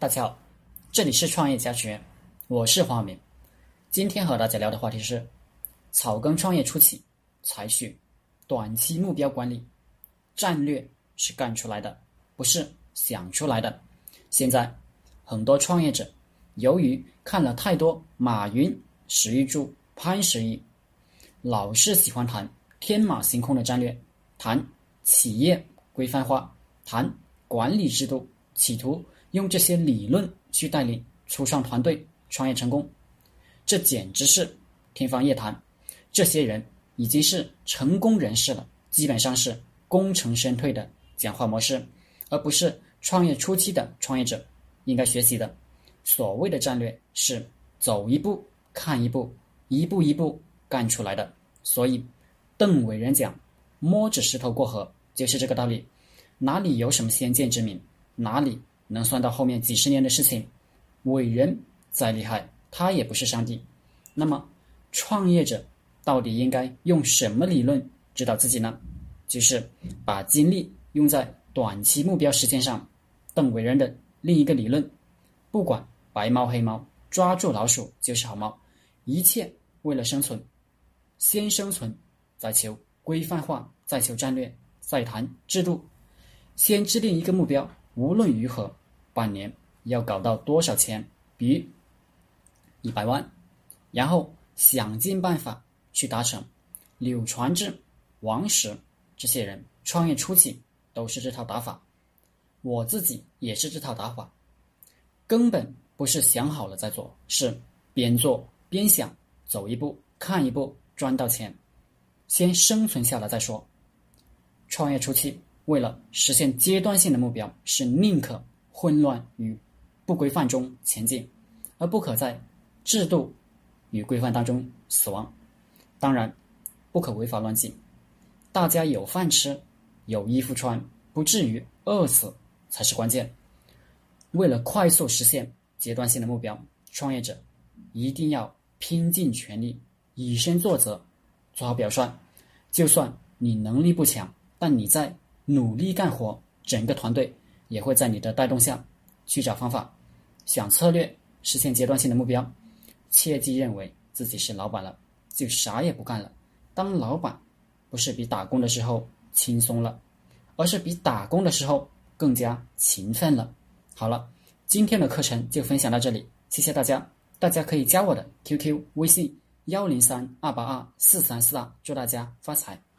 大家好，这里是创业家学院，我是黄晓明。今天和大家聊的话题是：草根创业初期采取短期目标管理战略是干出来的，不是想出来的。现在很多创业者由于看了太多马云、史玉柱、潘石屹，老是喜欢谈天马行空的战略，谈企业规范化，谈管理制度，企图。用这些理论去带领初创团队创业成功，这简直是天方夜谭。这些人已经是成功人士了，基本上是功成身退的讲话模式，而不是创业初期的创业者应该学习的。所谓的战略是走一步看一步，一步一步干出来的。所以，邓伟人讲“摸着石头过河”就是这个道理。哪里有什么先见之明，哪里。能算到后面几十年的事情，伟人再厉害，他也不是上帝。那么，创业者到底应该用什么理论指导自己呢？就是把精力用在短期目标实现上。邓伟人的另一个理论，不管白猫黑猫，抓住老鼠就是好猫。一切为了生存，先生存，再求规范化，再求战略，再谈制度。先制定一个目标，无论如何。半年要搞到多少钱？比如一百万，然后想尽办法去达成。柳传志、王石这些人创业初期都是这套打法，我自己也是这套打法。根本不是想好了再做，是边做边想，走一步看一步，赚到钱，先生存下来再说。创业初期为了实现阶段性的目标，是宁可。混乱与不规范中前进，而不可在制度与规范当中死亡。当然，不可违法乱纪。大家有饭吃，有衣服穿，不至于饿死才是关键。为了快速实现阶段性的目标，创业者一定要拼尽全力，以身作则，做好表率。就算你能力不强，但你在努力干活，整个团队。也会在你的带动下去找方法，想策略实现阶段性的目标。切记认为自己是老板了就啥也不干了。当老板不是比打工的时候轻松了，而是比打工的时候更加勤奋了。好了，今天的课程就分享到这里，谢谢大家。大家可以加我的 QQ 微信幺零三二八二四三四二，祝大家发财。